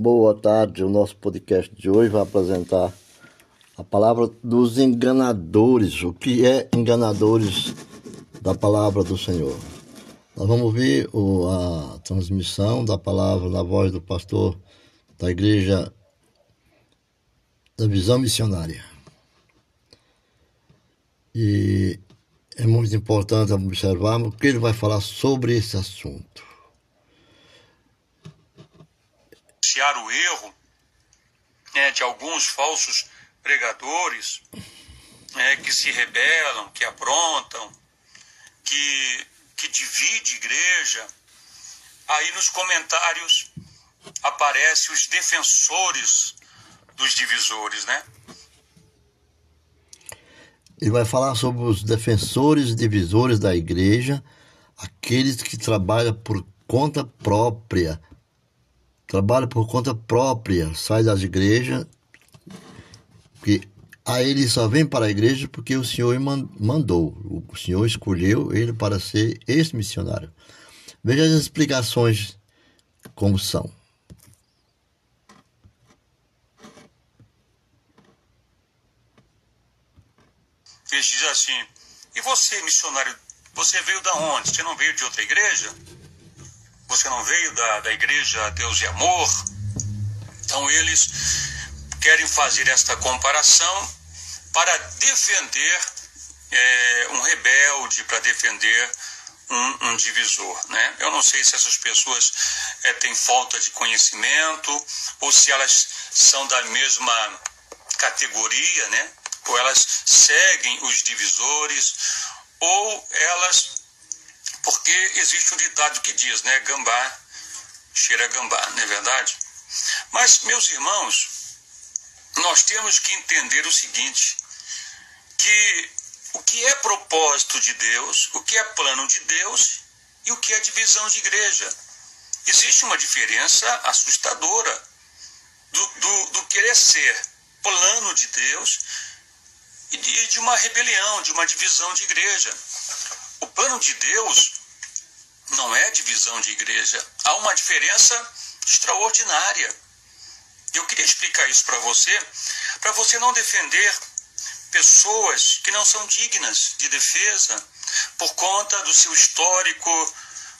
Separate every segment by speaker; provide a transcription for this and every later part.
Speaker 1: Boa tarde. O nosso podcast de hoje vai apresentar a palavra dos enganadores. O que é enganadores da palavra do Senhor? Nós vamos ouvir a transmissão da palavra na voz do pastor da igreja da Visão Missionária. E é muito importante observarmos que ele vai falar sobre esse assunto.
Speaker 2: Denunciar o erro né, de alguns falsos pregadores né, que se rebelam, que aprontam, que, que divide igreja. Aí nos comentários aparecem os defensores dos divisores, né?
Speaker 1: Ele vai falar sobre os defensores e divisores da igreja, aqueles que trabalham por conta própria, trabalha por conta própria, sai das igrejas, que a ele só vem para a igreja porque o Senhor mandou, o Senhor escolheu ele para ser esse missionário. Veja as explicações como são.
Speaker 2: Diz assim: E você, missionário, você veio da onde? Você não veio de outra igreja? Você não veio da, da igreja Deus e Amor? Então eles querem fazer esta comparação para defender é, um rebelde, para defender um, um, divisor. Né? Eu não sei se essas pessoas é, têm falta de conhecimento ou se elas são da mesma categoria, né? ou elas seguem os divisores, ou elas porque existe um ditado que diz, né? Gambá cheira gambá, não é verdade? Mas, meus irmãos, nós temos que entender o seguinte: que o que é propósito de Deus, o que é plano de Deus e o que é divisão de igreja. Existe uma diferença assustadora do, do, do querer ser plano de Deus e de, de uma rebelião, de uma divisão de igreja. Plano de Deus não é divisão de igreja. Há uma diferença extraordinária. Eu queria explicar isso para você, para você não defender pessoas que não são dignas de defesa por conta do seu histórico,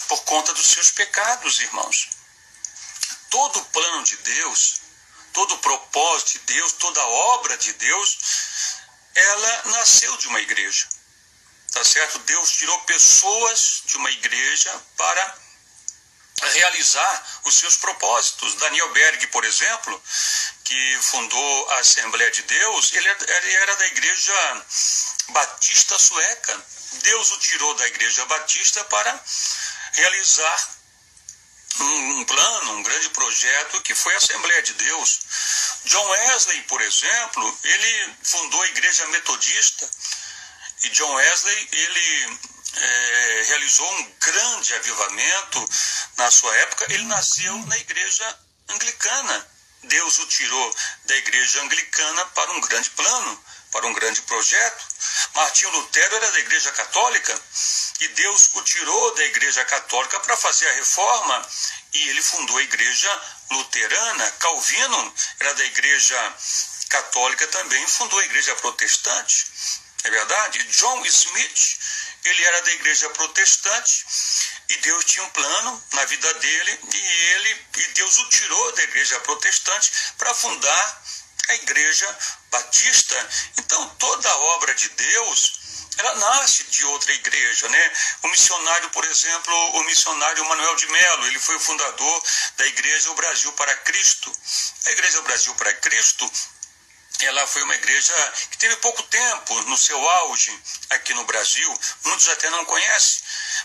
Speaker 2: por conta dos seus pecados, irmãos. Todo plano de Deus, todo propósito de Deus, toda obra de Deus, ela nasceu de uma igreja tá certo? Deus tirou pessoas de uma igreja para realizar os seus propósitos. Daniel Berg, por exemplo, que fundou a Assembleia de Deus, ele era da igreja batista sueca. Deus o tirou da igreja batista para realizar um, plano, um grande projeto que foi a Assembleia de Deus. John Wesley, por exemplo, ele fundou a igreja metodista e John Wesley, ele é, realizou um grande avivamento na sua época. Ele nasceu na igreja anglicana. Deus o tirou da igreja anglicana para um grande plano, para um grande projeto. Martinho Lutero era da igreja católica e Deus o tirou da igreja católica para fazer a reforma e ele fundou a igreja luterana. Calvino era da igreja católica também, fundou a igreja protestante. É verdade? John Smith, ele era da igreja protestante e Deus tinha um plano na vida dele e ele e Deus o tirou da igreja protestante para fundar a igreja batista. Então toda a obra de Deus ela nasce de outra igreja, né? O missionário, por exemplo, o missionário Manuel de Melo, ele foi o fundador da igreja O Brasil para Cristo. A igreja O Brasil para Cristo ela foi uma igreja que teve pouco tempo no seu auge aqui no Brasil, muitos até não conhecem,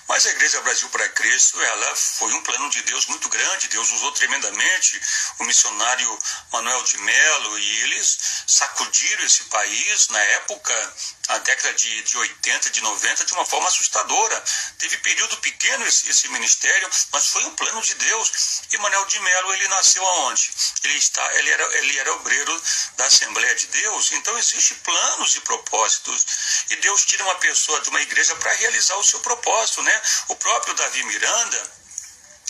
Speaker 2: mas a Igreja Brasil para Cristo, ela foi um plano de Deus muito grande, Deus usou tremendamente o missionário Manuel de Melo e eles sacudiram esse país na época, a década de, de 80, de 90, de uma forma assustadora. Teve período pequeno esse, esse ministério, mas foi um plano de Deus. E Manuel de Melo, ele nasceu aonde? Ele, está, ele, era, ele era obreiro da Assembleia Assembleia de Deus, então existe planos e propósitos. E Deus tira uma pessoa de uma igreja para realizar o seu propósito, né? O próprio Davi Miranda,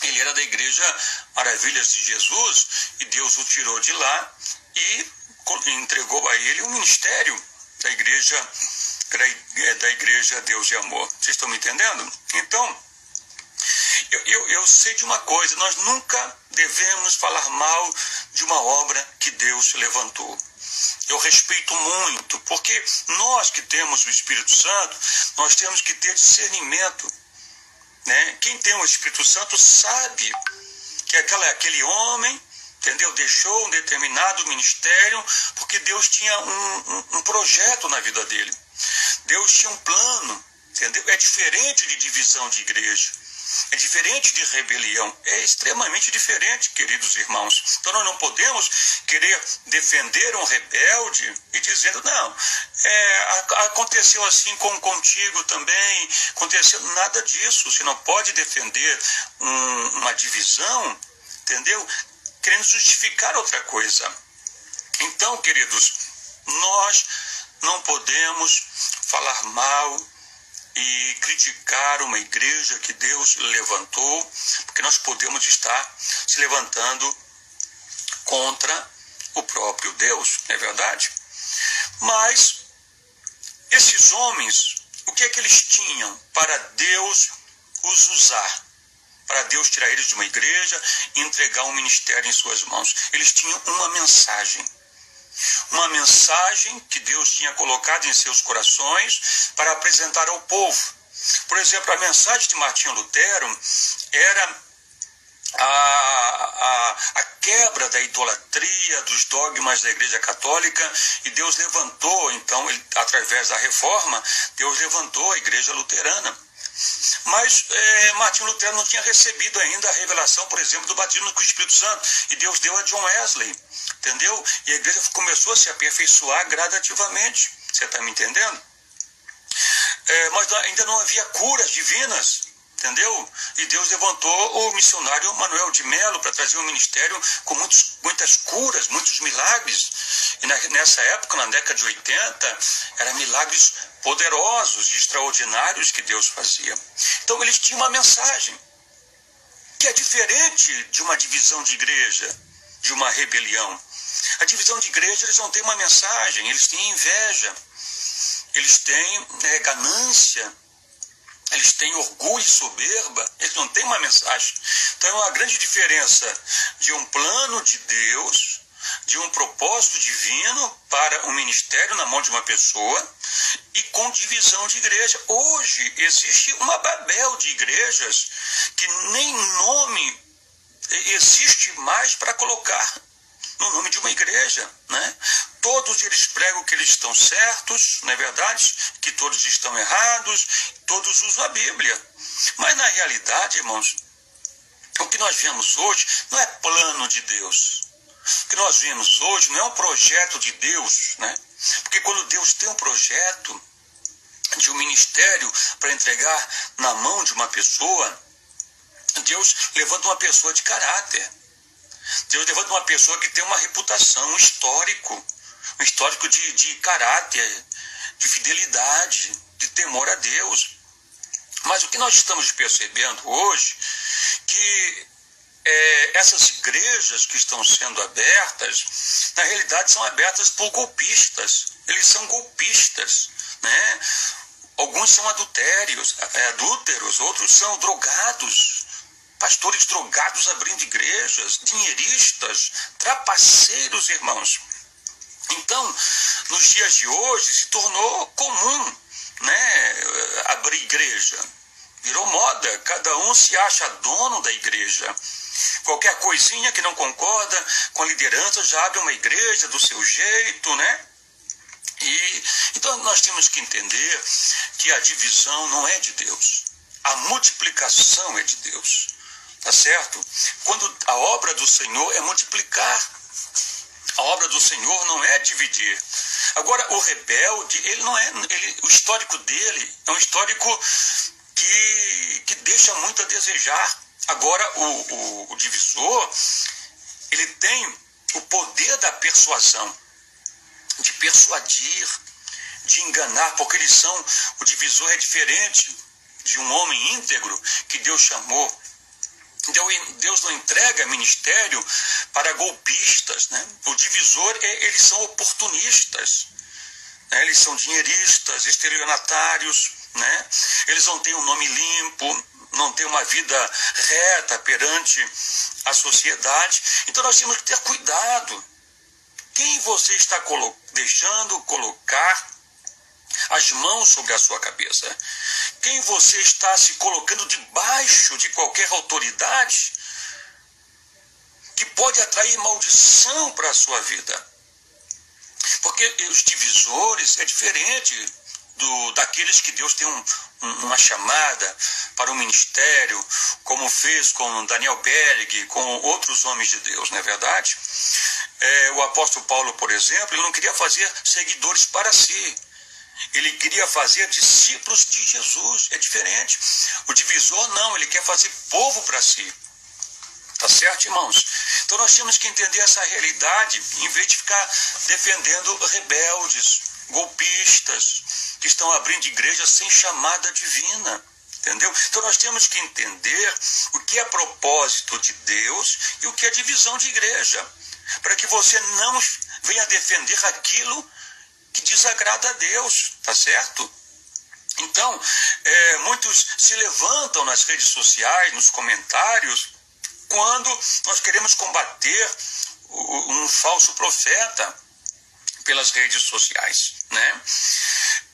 Speaker 2: ele era da igreja Maravilhas de Jesus e Deus o tirou de lá e entregou a ele o ministério da igreja é, da igreja Deus de Amor. Vocês estão me entendendo? Então, eu, eu, eu sei de uma coisa: nós nunca devemos falar mal de uma obra que Deus levantou. Eu respeito muito, porque nós que temos o Espírito Santo, nós temos que ter discernimento. Né? Quem tem o Espírito Santo sabe que aquela, aquele homem entendeu? Deixou um determinado ministério porque Deus tinha um, um, um, projeto na vida dele. Deus tinha um plano, entendeu? É diferente de divisão de igreja. É diferente de rebelião, é extremamente diferente, queridos irmãos. Então nós não podemos querer defender um rebelde e dizendo, não, é, aconteceu assim com contigo também, aconteceu nada disso. Você não pode defender um, uma divisão, entendeu? Querendo justificar outra coisa. Então, queridos, nós não podemos falar mal e criticar uma igreja que Deus levantou, porque nós podemos estar se levantando contra o próprio Deus, não é verdade? Mas esses homens, o que é que eles tinham para Deus os usar? Para Deus tirar eles de uma igreja e entregar um ministério em suas mãos. Eles tinham uma mensagem uma mensagem que Deus tinha colocado em seus corações para apresentar ao povo. Por exemplo, a mensagem de Martinho Lutero era a, a, a, quebra da idolatria, dos dogmas da Igreja Católica, e Deus levantou, então, ele, através da reforma, Deus levantou a Igreja Luterana. Mas é, Martinho Lutero não tinha recebido ainda a revelação, por exemplo, do batismo com o Espírito Santo, e Deus deu a John Wesley, entendeu? E a igreja começou a se aperfeiçoar gradativamente, você está me entendendo? É, mas ainda não havia curas divinas, entendeu? E Deus levantou o missionário Manuel de Melo para trazer um ministério com muitos, muitas curas, muitos milagres. E na, nessa época, na década de 80, eram milagres poderosos, extraordinários que Deus fazia. Então eles tinham uma mensagem que é diferente de uma divisão de igreja, de uma rebelião. A divisão de igreja, eles não têm uma mensagem, eles têm inveja, eles têm né, ganância, eles têm orgulho e soberba, eles não têm uma mensagem. Então é uma grande diferença de um plano de Deus, de um propósito divino para um ministério na mão de uma pessoa e com divisão de igreja. Hoje existe uma babel de igrejas que nem nome existe mais para colocar no nome de uma igreja, né? Todos eles pregam que eles estão certos, não é verdade? Que todos estão errados, todos usam a Bíblia. Mas na realidade, irmãos, o que nós vemos hoje não é plano de Deus. O que nós vemos hoje não é um projeto de Deus, né? Porque quando Deus tem um projeto de um ministério para entregar na mão de uma pessoa, Deus levanta uma pessoa de caráter. Deus levanta uma pessoa que tem uma reputação, um histórico, um histórico de, de caráter, de fidelidade, de temor a Deus. Mas o que nós estamos percebendo hoje, que é, essas igrejas que estão sendo abertas, na realidade são abertas por golpistas. Eles são golpistas, né? Alguns são adultérios, é, adúlteros, outros são drogados, pastores drogados abrindo igrejas, dinheiristas, trapaceiros, irmãos. Então, nos dias de hoje se tornou comum, né, abrir igreja. Virou moda, cada um se acha dono da igreja. Qualquer coisinha que não concorda com a liderança já abre uma igreja do seu jeito, né? E então nós temos que entender que a divisão não é de Deus. A multiplicação é de Deus. Tá certo? Quando a obra do Senhor é multiplicar. A obra do Senhor não é dividir. Agora, o rebelde, ele não é. Ele, o histórico dele é um histórico que, que deixa muito a desejar. Agora, o, o, o divisor, ele tem o poder da persuasão, de persuadir, de enganar, porque eles são. O divisor é diferente de um homem íntegro que Deus chamou Deus não entrega ministério para golpistas. Né? O divisor, é, eles são oportunistas. Né? Eles são dinheiristas, estelionatários. Né? Eles não têm um nome limpo, não têm uma vida reta perante a sociedade. Então nós temos que ter cuidado. Quem você está colo deixando colocar as mãos sobre a sua cabeça? Quem você está se colocando debaixo de qualquer autoridade que pode atrair maldição para a sua vida? Porque os divisores é diferente do, daqueles que Deus tem um, um, uma chamada para o ministério, como fez com Daniel Berg, com outros homens de Deus, não é verdade? É, o apóstolo Paulo, por exemplo, ele não queria fazer seguidores para si. Ele queria fazer discípulos de Jesus. É diferente. O divisor não, ele quer fazer povo para si. Tá certo, irmãos? Então nós temos que entender essa realidade em vez de ficar defendendo rebeldes, golpistas, que estão abrindo igrejas sem chamada divina. Entendeu? Então nós temos que entender o que é propósito de Deus e o que é divisão de igreja, para que você não venha defender aquilo que desagrada a Deus, tá certo? Então, é, muitos se levantam nas redes sociais, nos comentários, quando nós queremos combater um falso profeta pelas redes sociais, né?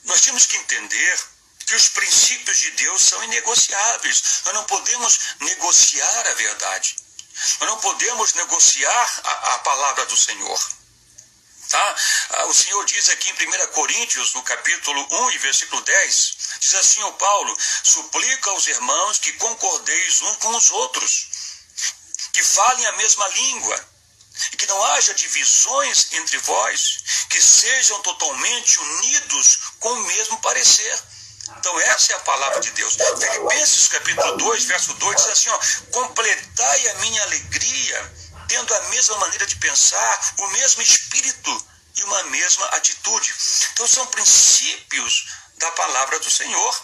Speaker 2: Nós temos que entender que os princípios de Deus são inegociáveis. Nós não podemos negociar a verdade. Nós não podemos negociar a, a palavra do Senhor. Tá? Ah, o Senhor diz aqui em 1 Coríntios, no capítulo 1 e versículo 10, diz assim o Paulo, suplica aos irmãos que concordeis um com os outros, que falem a mesma língua, e que não haja divisões entre vós, que sejam totalmente unidos com o mesmo parecer. Então essa é a palavra de Deus. Filipenses capítulo 2, verso 2 diz assim, ó, completai a minha alegria, tendo a mesma maneira de pensar, o mesmo espírito e uma mesma atitude. Então são princípios da palavra do Senhor.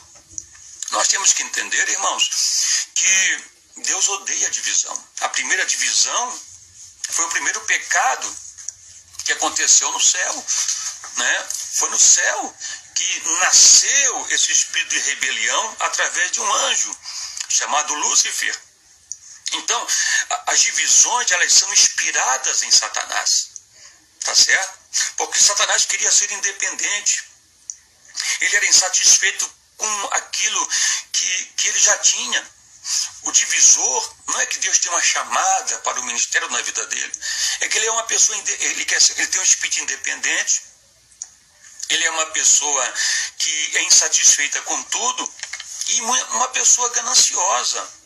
Speaker 2: Nós temos que entender, irmãos, que Deus odeia a divisão. A primeira divisão foi o primeiro pecado que aconteceu no céu, né? Foi no céu que nasceu esse espírito de rebelião através de um anjo chamado Lúcifer. Então, as divisões elas são inspiradas em Satanás. Tá certo? Porque Satanás queria ser independente. Ele era insatisfeito com aquilo que, que ele já tinha. O divisor não é que Deus tem uma chamada para o ministério na vida dele, é que ele é uma pessoa, ele, quer, ele tem um espírito independente, ele é uma pessoa que é insatisfeita com tudo e uma pessoa gananciosa.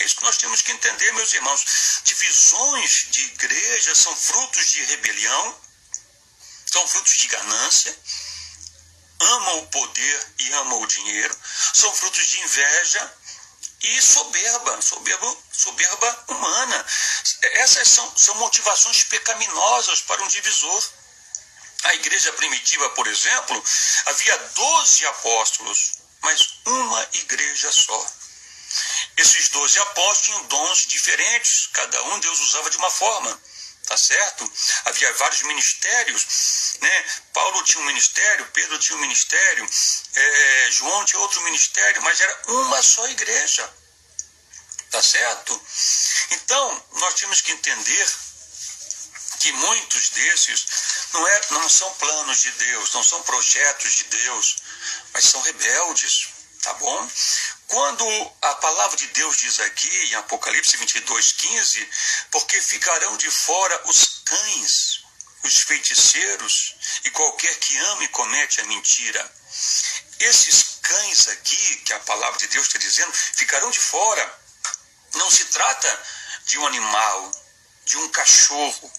Speaker 2: É isso que nós temos que entender, meus irmãos. Divisões de igreja são frutos de rebelião, são frutos de ganância, amam o poder e amam o dinheiro, são frutos de inveja e soberba, soberba, soberba humana. Essas são, são motivações pecaminosas para um divisor. A igreja primitiva, por exemplo, havia doze apóstolos, mas uma igreja só. Esses doze apóstolos tinham dons diferentes, cada um Deus usava de uma forma tá certo? Havia vários ministérios, né? Paulo tinha um ministério, Pedro tinha um ministério, é, João tinha outro ministério, mas era uma só igreja, tá certo? Então, nós temos que entender que muitos desses não, é, não são planos de Deus, não são projetos de Deus, mas são rebeldes, tá bom? Quando a palavra de Deus diz aqui em Apocalipse 22, 15, porque ficarão de fora os cães, os feiticeiros e qualquer que ama e comete a mentira. Esses cães aqui, que a palavra de Deus está dizendo, ficarão de fora. Não se trata de um animal, de um cachorro.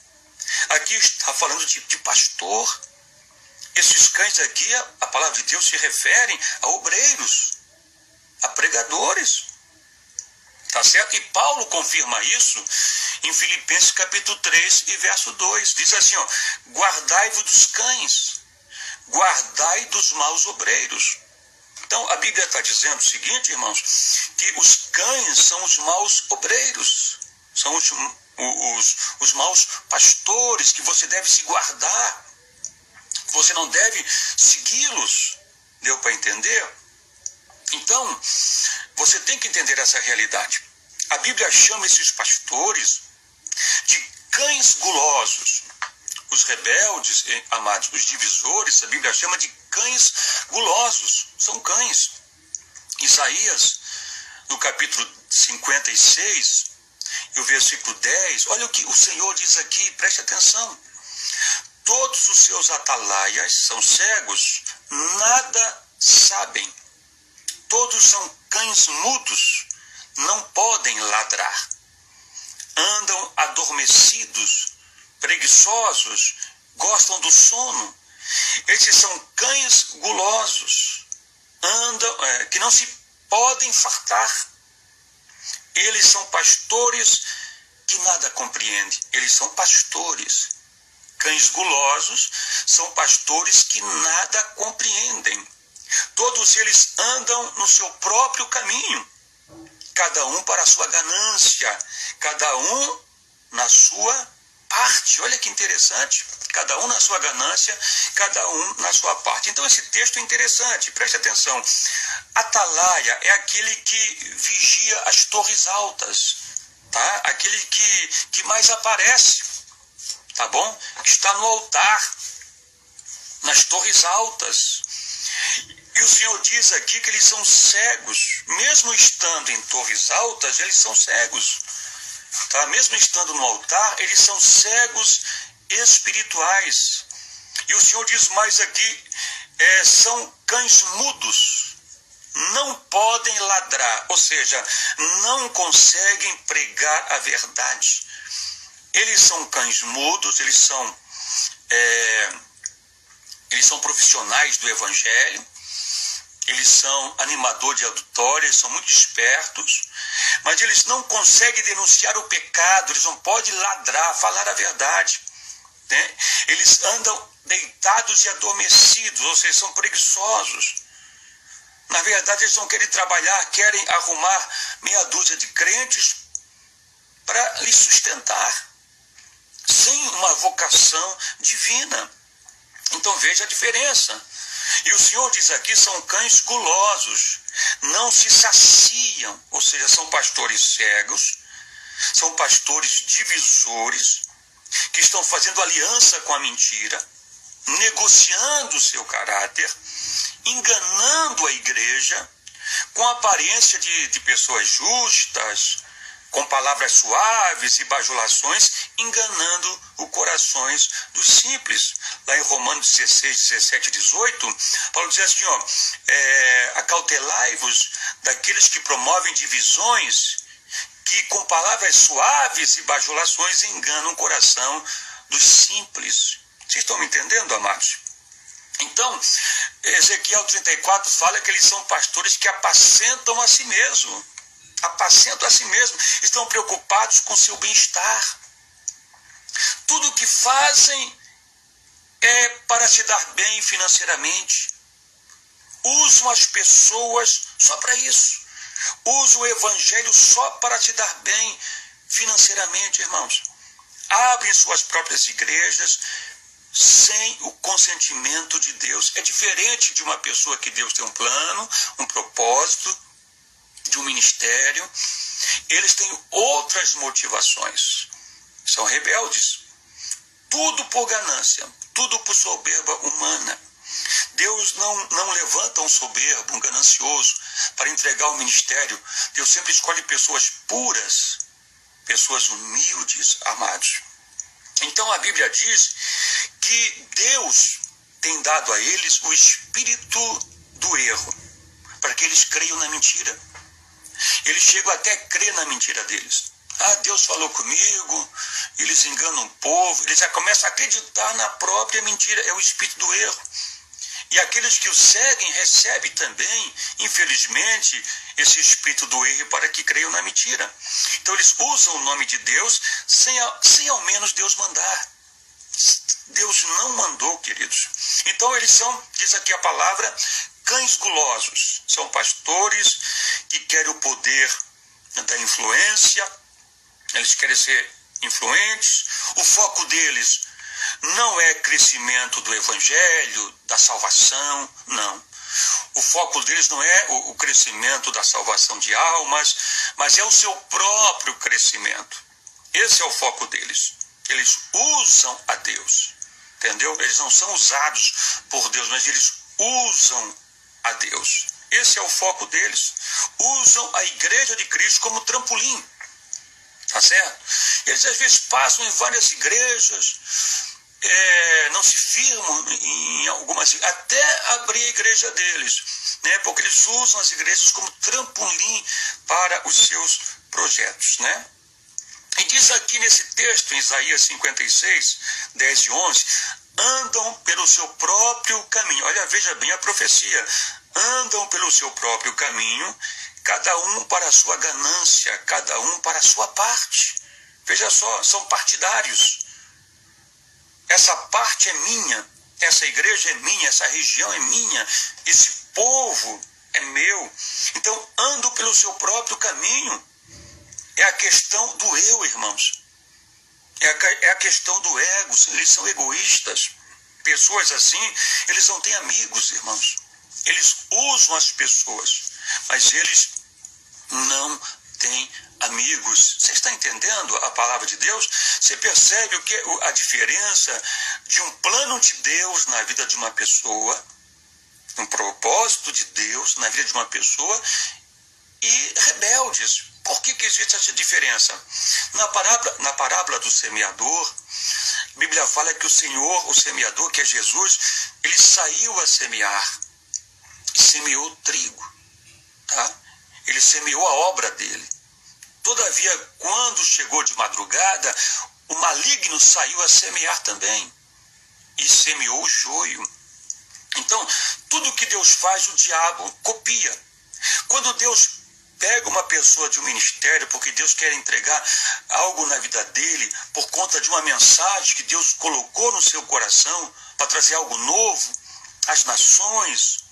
Speaker 2: Aqui está falando de, de pastor. Esses cães aqui, a palavra de Deus se refere a obreiros a pregadores. Tá certo? E Paulo confirma isso em Filipenses capítulo 3 e verso 2. Diz assim, ó, guardai-vos dos cães, guardai dos maus obreiros. Então a Bíblia está dizendo o seguinte, irmãos, que os cães são os maus obreiros, são os, os, os maus pastores que você deve se guardar, você não deve segui-los. Deu para entender? Então, você tem que entender essa realidade. A Bíblia chama esses pastores de cães gulosos. Os rebeldes, eh, amados, os divisores, a Bíblia chama de cães gulosos. São cães. Isaías, no capítulo 56, e o versículo 10, olha o que o Senhor diz aqui, preste atenção. Todos os seus atalaias são cegos, nada sabem. Todos são cães mudos, não podem ladrar. Andam adormecidos, preguiçosos, gostam do sono. Esses são cães gulosos, andam, é, que não se podem fartar. Eles são pastores que nada compreendem. Eles são pastores. Cães gulosos são pastores que nada compreendem. Todos eles andam no seu próprio caminho, cada um para a sua ganância, cada um na sua parte. Olha que interessante. Cada um na sua ganância, cada um na sua parte. Então, esse texto é interessante, preste atenção. Atalaia é aquele que vigia as torres altas, tá? aquele que, que mais aparece, tá bom? Está no altar, nas torres altas. E o Senhor diz aqui que eles são cegos, mesmo estando em torres altas, eles são cegos. Tá? Mesmo estando no altar, eles são cegos espirituais. E o Senhor diz mais aqui: é, são cães mudos, não podem ladrar, ou seja, não conseguem pregar a verdade. Eles são cães mudos, eles são, é, eles são profissionais do Evangelho, eles são animador de auditórias, são muito espertos, mas eles não conseguem denunciar o pecado, eles não podem ladrar, falar a verdade. Né? Eles andam deitados e adormecidos, ou seja, são preguiçosos. Na verdade, eles não querem trabalhar, querem arrumar meia dúzia de crentes para lhe sustentar, sem uma vocação divina. Então veja a diferença. E o Senhor diz aqui: são cães gulosos, não se saciam, ou seja, são pastores cegos, são pastores divisores, que estão fazendo aliança com a mentira, negociando o seu caráter, enganando a igreja, com aparência de, de pessoas justas, com palavras suaves e bajulações, enganando os corações dos simples. Lá em Romanos 16, 17 e 18, Paulo diz assim: ó, é, acautelai-vos daqueles que promovem divisões, que com palavras suaves e bajulações enganam o coração dos simples. Vocês estão me entendendo, amados? Então, Ezequiel 34 fala que eles são pastores que apacentam a si mesmo apacentam a si mesmos, estão preocupados com seu bem-estar. Tudo o que fazem é para se dar bem financeiramente. Usam as pessoas só para isso. Usam o evangelho só para se dar bem financeiramente, irmãos. Abrem suas próprias igrejas sem o consentimento de Deus. É diferente de uma pessoa que Deus tem um plano, um propósito, de um ministério, eles têm outras motivações. São rebeldes. Tudo por ganância, tudo por soberba humana. Deus não, não levanta um soberbo, um ganancioso, para entregar o ministério. Deus sempre escolhe pessoas puras, pessoas humildes, amados. Então a Bíblia diz que Deus tem dado a eles o espírito do erro, para que eles creiam na mentira. Eles chegam até a crer na mentira deles. Ah, Deus falou comigo, eles enganam o povo, eles já começam a acreditar na própria mentira, é o espírito do erro. E aqueles que o seguem recebem também, infelizmente, esse espírito do erro para que creiam na mentira. Então eles usam o nome de Deus sem, sem ao menos Deus mandar. Deus não mandou, queridos. Então eles são, diz aqui a palavra, cães gulosos. São pastores que querem o poder da influência, eles querem ser influentes. O foco deles não é crescimento do evangelho, da salvação, não. O foco deles não é o crescimento da salvação de almas, mas é o seu próprio crescimento. Esse é o foco deles. Eles usam a Deus. Entendeu? Eles não são usados por Deus, mas eles usam a Deus. Esse é o foco deles. Usam a igreja de Cristo como trampolim. Tá certo? Eles às vezes passam em várias igrejas, é, não se firmam em algumas, até abrir a igreja deles, né? porque eles usam as igrejas como trampolim para os seus projetos. Né? E diz aqui nesse texto, em Isaías 56, 10 e 11, andam pelo seu próprio caminho. Olha, veja bem a profecia. Andam pelo seu próprio caminho, cada um para a sua ganância, cada um para a sua parte. Veja só, são partidários. Essa parte é minha, essa igreja é minha, essa região é minha, esse povo é meu. Então, ando pelo seu próprio caminho. É a questão do eu, irmãos. É a, é a questão do ego. Eles são egoístas. Pessoas assim, eles não têm amigos, irmãos. Eles usam as pessoas, mas eles não têm amigos. Você está entendendo a palavra de Deus? Você percebe o que a diferença de um plano de Deus na vida de uma pessoa, um propósito de Deus na vida de uma pessoa e rebeldes. Por que, que existe essa diferença? Na parábola, na parábola do semeador, a Bíblia fala que o Senhor, o semeador, que é Jesus, ele saiu a semear e semeou trigo. Tá? Ele semeou a obra dele. Todavia, quando chegou de madrugada, o maligno saiu a semear também e semeou o joio. Então, tudo que Deus faz, o diabo copia. Quando Deus pega uma pessoa de um ministério porque Deus quer entregar algo na vida dele por conta de uma mensagem que Deus colocou no seu coração para trazer algo novo às nações.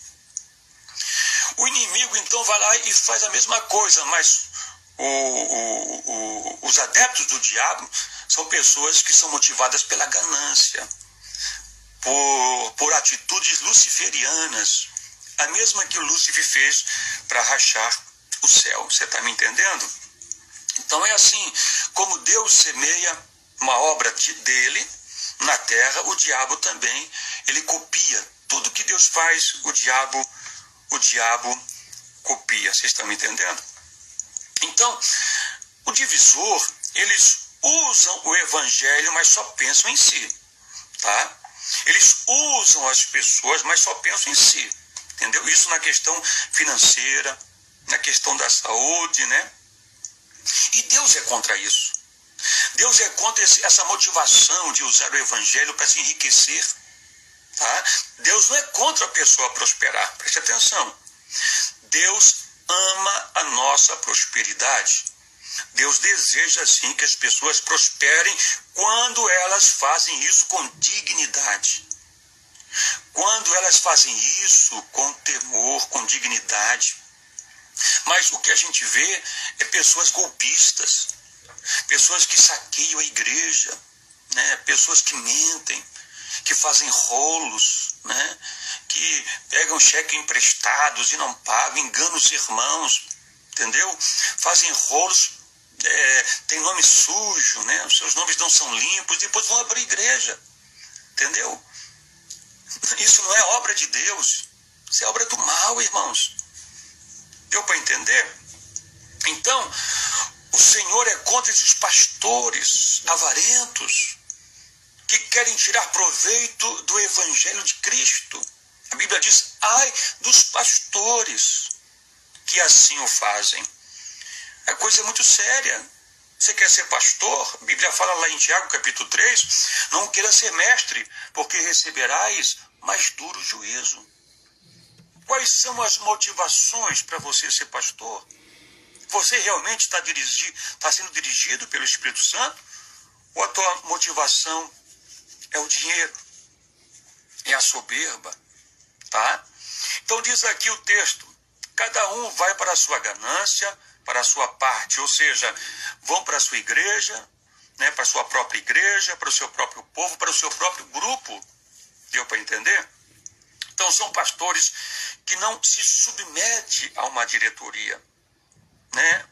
Speaker 2: O inimigo então vai lá e faz a mesma coisa, mas o, o, o, os adeptos do diabo são pessoas que são motivadas pela ganância, por, por atitudes luciferianas, a mesma que o Lúcifer fez para rachar céu. Você está me entendendo? Então é assim, como Deus semeia uma obra de, dele na terra, o diabo também, ele copia. Tudo que Deus faz, o diabo, o diabo copia. Vocês estão me entendendo? Então, o divisor, eles usam o evangelho, mas só pensam em si, tá? Eles usam as pessoas, mas só pensam em si. Entendeu? Isso na questão financeira, na questão da saúde, né? E Deus é contra isso. Deus é contra essa motivação de usar o evangelho para se enriquecer. Tá? Deus não é contra a pessoa prosperar, preste atenção. Deus ama a nossa prosperidade. Deus deseja sim que as pessoas prosperem quando elas fazem isso com dignidade. Quando elas fazem isso com temor, com dignidade. Mas o que a gente vê é pessoas golpistas, pessoas que saqueiam a igreja, né? pessoas que mentem, que fazem rolos, né? que pegam cheques emprestados e não pagam, enganam os irmãos, entendeu? Fazem rolos, é, tem nome sujo, né? os seus nomes não são limpos, depois vão abrir igreja, entendeu? Isso não é obra de Deus, isso é obra do mal, irmãos. Deu para entender? Então, o Senhor é contra esses pastores avarentos que querem tirar proveito do Evangelho de Cristo. A Bíblia diz: ai dos pastores que assim o fazem. A coisa é muito séria. Você quer ser pastor? A Bíblia fala lá em Tiago, capítulo 3, não queira ser mestre, porque receberás mais duro juízo. Quais são as motivações para você ser pastor? Você realmente está tá sendo dirigido pelo Espírito Santo? Ou a tua motivação é o dinheiro? É a soberba? Tá? Então diz aqui o texto: cada um vai para a sua ganância, para a sua parte, ou seja, vão para a sua igreja, né, para a sua própria igreja, para o seu próprio povo, para o seu próprio grupo. Deu para entender? Então são pastores que não se submetem a uma diretoria, né?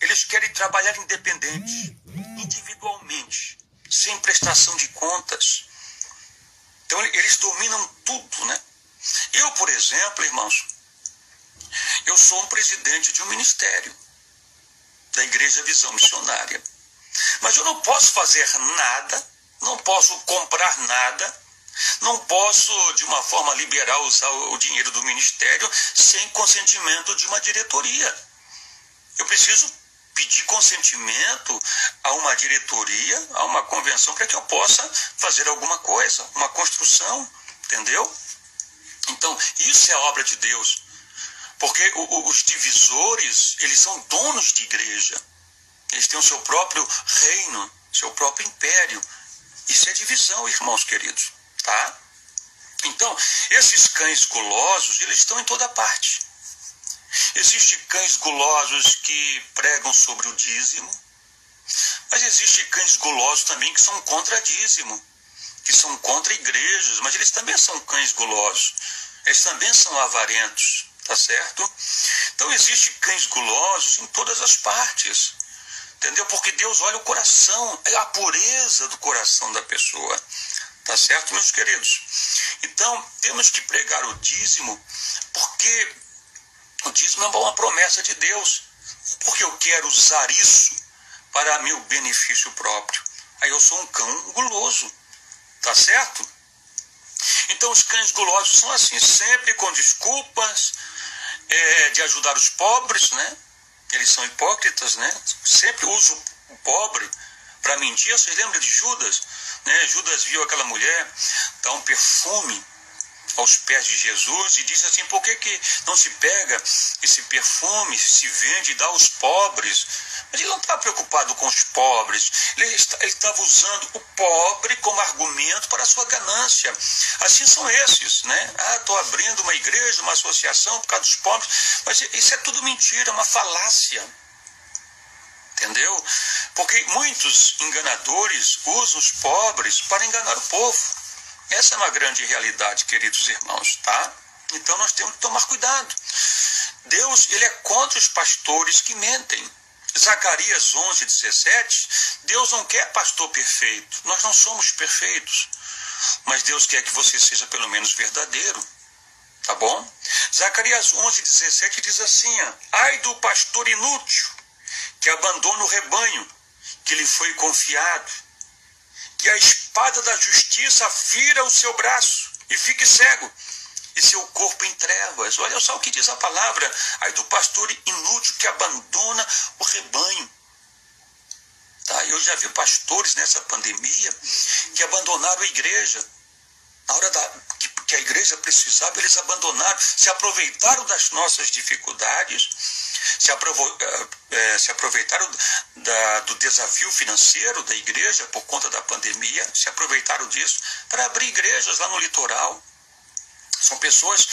Speaker 2: Eles querem trabalhar independente, individualmente, sem prestação de contas. Então eles dominam tudo, né? Eu, por exemplo, irmãos, eu sou um presidente de um ministério da Igreja Visão Missionária. Mas eu não posso fazer nada, não posso comprar nada, não posso, de uma forma liberal, usar o dinheiro do ministério sem consentimento de uma diretoria. Eu preciso pedir consentimento a uma diretoria, a uma convenção, para que eu possa fazer alguma coisa, uma construção, entendeu? Então, isso é obra de Deus. Porque os divisores, eles são donos de igreja. Eles têm o seu próprio reino, seu próprio império. Isso é divisão, irmãos queridos, tá? Então, esses cães gulosos, eles estão em toda parte. Existem cães gulosos que pregam sobre o dízimo, mas existem cães gulosos também que são contra dízimo, que são contra igrejas, mas eles também são cães gulosos, eles também são avarentos, tá certo? Então existem cães gulosos em todas as partes. Entendeu? Porque Deus olha o coração, é a pureza do coração da pessoa. Tá certo, meus queridos? Então, temos que pregar o dízimo, porque o dízimo é uma promessa de Deus. Porque eu quero usar isso para meu benefício próprio. Aí eu sou um cão guloso. Tá certo? Então, os cães gulosos são assim, sempre com desculpas é, de ajudar os pobres, né? eles são hipócritas, né? Sempre usam o pobre para mentir. Vocês lembram de Judas? Né? Judas viu aquela mulher dar um perfume aos pés de Jesus e disse assim: por que, que não se pega esse perfume, se vende e dá aos pobres? Mas ele não estava preocupado com os pobres, ele estava usando o pobre como argumento para a sua ganância. Assim são esses, né? Ah, estou abrindo uma igreja, uma associação por causa dos pobres, mas isso é tudo mentira, uma falácia. Entendeu? Porque muitos enganadores usam os pobres para enganar o povo. Essa é uma grande realidade, queridos irmãos, tá? Então nós temos que tomar cuidado. Deus, ele é contra os pastores que mentem. Zacarias 11, 17, Deus não quer pastor perfeito. Nós não somos perfeitos. Mas Deus quer que você seja pelo menos verdadeiro. Tá bom? Zacarias 11, 17 diz assim: Ai do pastor inútil que abandona o rebanho que lhe foi confiado que a espada da justiça fira o seu braço e fique cego, e seu corpo em trevas. Olha só o que diz a palavra aí do pastor inútil que abandona o rebanho. Tá? Eu já vi pastores nessa pandemia que abandonaram a igreja. Na hora da, que, que a igreja precisava, eles abandonaram, se aproveitaram das nossas dificuldades se, eh, eh, se aproveitaram da, do desafio financeiro da igreja por conta da pandemia, se aproveitaram disso para abrir igrejas lá no litoral. São pessoas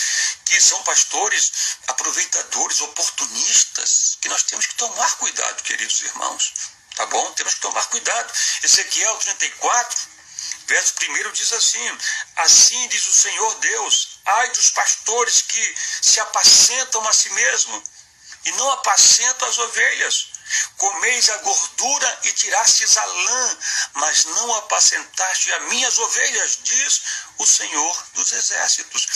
Speaker 2: que são pastores aproveitadores, oportunistas, que nós temos que tomar cuidado, queridos irmãos. Tá bom? Temos que tomar cuidado. Ezequiel 34, verso 1 diz assim: Assim diz o Senhor Deus, ai dos pastores que se apacentam a si mesmos e não apacento as ovelhas. Comeis a gordura e tirastes a lã, mas não apacentaste as minhas ovelhas, diz o Senhor dos Exércitos.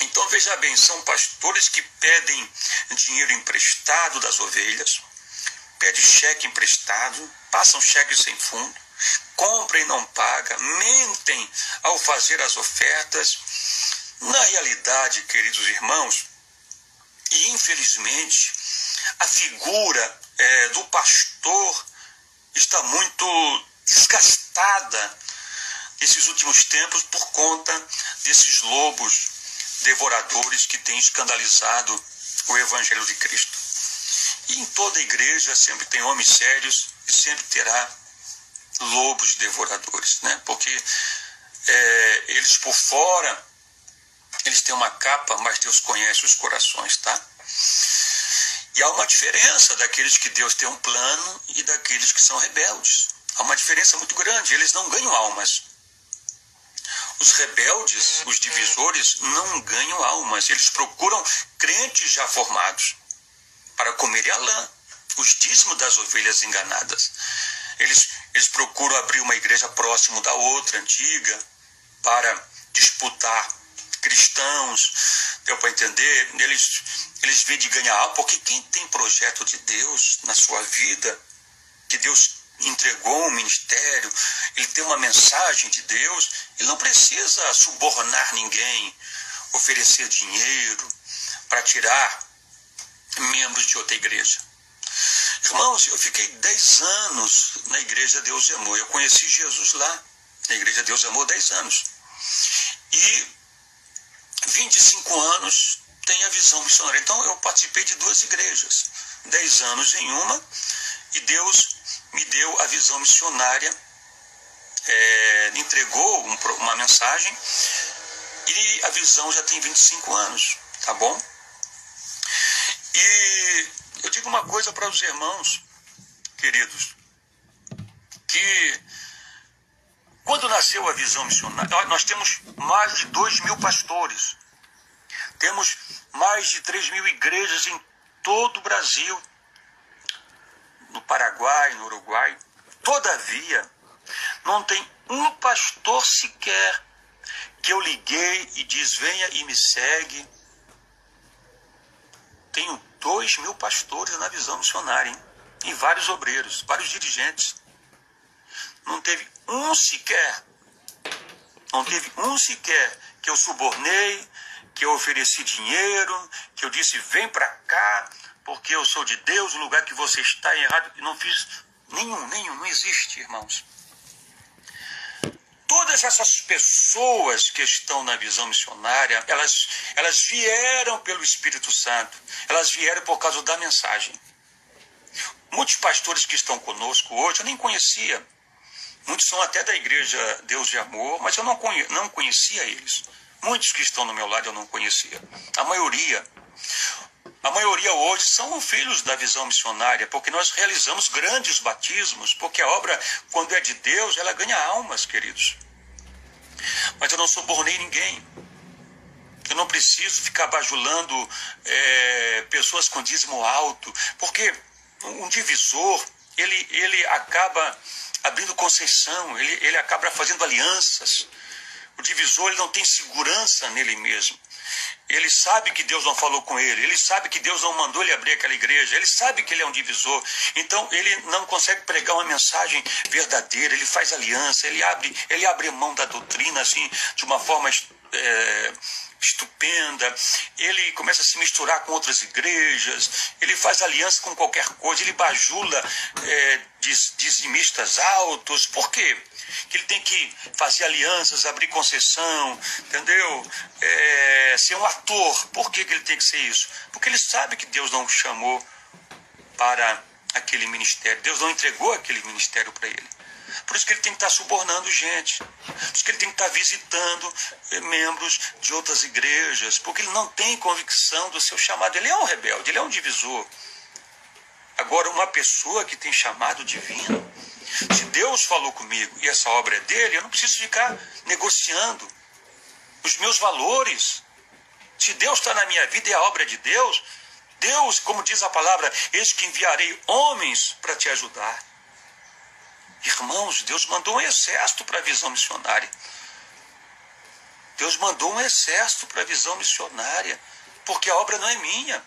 Speaker 2: Então veja bem, são pastores que pedem dinheiro emprestado das ovelhas, pedem cheque emprestado, passam cheque sem fundo, compram e não pagam, mentem ao fazer as ofertas. Na realidade, queridos irmãos, e, infelizmente, a figura é, do pastor está muito desgastada nesses últimos tempos por conta desses lobos devoradores que têm escandalizado o Evangelho de Cristo. E em toda igreja sempre tem homens sérios e sempre terá lobos devoradores, né? porque é, eles por fora Eles têm uma capa, mas Deus conhece os corações, tá? E há uma diferença daqueles que Deus tem um plano e daqueles que são rebeldes. Há uma diferença muito grande. Eles não ganham almas. Os rebeldes, os divisores, não ganham almas. Eles procuram crentes já formados para comerem a lã, os dízimos das ovelhas enganadas. Eles, eles procuram abrir uma igreja próximo da outra, antiga, para disputar cristãos. Deu para entender? Eles, eles vêm de ganhar alma, porque quem tem projeto de Deus na sua vida, que Deus entregou um ministério, ele tem uma mensagem de Deus, ele não precisa subornar ninguém, oferecer dinheiro para tirar membros de outra igreja. Irmãos, eu fiquei 10 anos na igreja Deus e Amor. Eu conheci Jesus lá, na igreja Deus e Amor, 10 anos. E 25 anos tem a visão missionária. Então eu participei de duas igrejas, 10 anos em uma, e Deus me deu a visão missionária, é, entregou um, uma mensagem e a visão já tem 25 anos, tá bom? E eu digo uma coisa para os irmãos, queridos, que quando nasceu a visão missionária, nós temos mais de 2 mil pastores, temos mais de 3 mil igrejas em todo o Brasil, no Paraguai, no Uruguai. Todavia, não tem um pastor sequer que eu liguei e diz: venha e me segue. Tenho dois mil pastores na visão missionária, hein? e vários obreiros, vários dirigentes. Não teve um sequer, não teve um sequer que eu subornei, que eu ofereci dinheiro, que eu disse: vem para cá, porque eu sou de Deus, o lugar que você está é errado. Não fiz nenhum, nenhum, não existe, irmãos. Todas essas pessoas que estão na visão missionária, elas, elas vieram pelo Espírito Santo, elas vieram por causa da mensagem. Muitos pastores que estão conosco hoje eu nem conhecia. Muitos são até da igreja Deus de Amor, mas eu não, não conhecia eles. Muitos que estão no meu lado eu não conhecia. A maioria. A maioria hoje são filhos da visão missionária, porque nós realizamos grandes batismos, porque a obra, quando é de Deus, ela ganha almas, queridos. Mas eu não subornei ninguém. Eu não preciso ficar bajulando é, pessoas com dízimo alto, porque um divisor, ele, ele acaba abrindo concessão, ele, ele acaba fazendo alianças. O divisor ele não tem segurança nele mesmo. Ele sabe que Deus não falou com ele, ele sabe que Deus não mandou ele abrir aquela igreja, ele sabe que ele é um divisor. Então ele não consegue pregar uma mensagem verdadeira, ele faz aliança, ele abre, ele abre mão da doutrina assim de uma forma é, estupenda, ele começa a se misturar com outras igrejas, ele faz aliança com qualquer coisa, ele bajula é, dizimistas altos. Por quê? Que ele tem que fazer alianças, abrir concessão, entendeu? É, ser um ator. Por que, que ele tem que ser isso? Porque ele sabe que Deus não o chamou para aquele ministério. Deus não entregou aquele ministério para ele. Por isso que ele tem que estar subornando gente. Por isso que ele tem que estar visitando eh, membros de outras igrejas. Porque ele não tem convicção do seu chamado. Ele é um rebelde, ele é um divisor. Agora, uma pessoa que tem chamado divino, se Deus falou comigo e essa obra é dele, eu não preciso ficar negociando os meus valores. Se Deus está na minha vida e a obra é de Deus, Deus, como diz a palavra, eis que enviarei homens para te ajudar. Irmãos, Deus mandou um exército para a visão missionária. Deus mandou um exército para a visão missionária, porque a obra não é minha.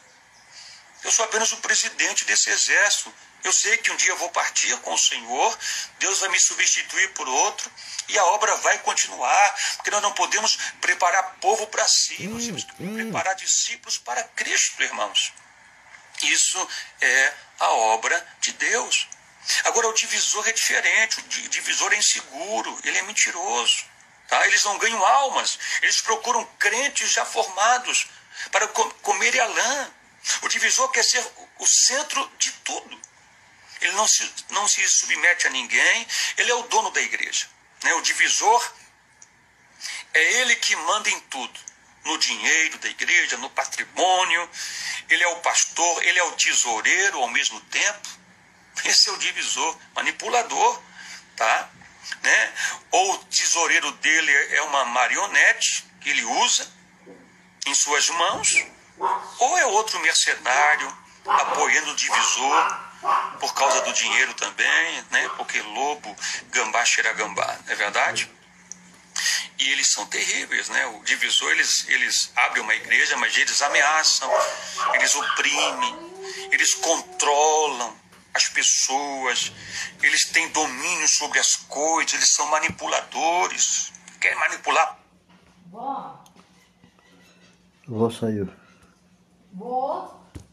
Speaker 2: Eu sou apenas o presidente desse exército. Eu sei que um dia eu vou partir com o Senhor, Deus vai me substituir por outro e a obra vai continuar, porque nós não podemos preparar povo para si, nós temos que preparar discípulos para Cristo, irmãos. Isso é a obra de Deus. Agora, o divisor é diferente, o divisor é inseguro, ele é mentiroso. Tá? Eles não ganham almas, eles procuram crentes já formados para comer a lã. O divisor quer ser o centro de tudo. Ele não se, não se submete a ninguém, ele é o dono da igreja. Né? O divisor é ele que manda em tudo. no dinheiro da igreja, no patrimônio. Ele é o pastor, ele é o tesoureiro ao mesmo tempo. Esse é o divisor, manipulador, tá? Né? Ou o tesoureiro dele é uma marionete que ele usa em suas mãos, ou é outro mercenário apoiando o divisor por causa do dinheiro também, né? Porque lobo, gambá cheira gambá, não é verdade? E eles são terríveis, né? O divisor, eles, eles abrem uma igreja, mas eles ameaçam, eles oprimem, eles controlam as pessoas, eles têm domínio sobre as coisas, eles são manipuladores, querem manipular.
Speaker 1: Vó. Saiu.
Speaker 3: Vó.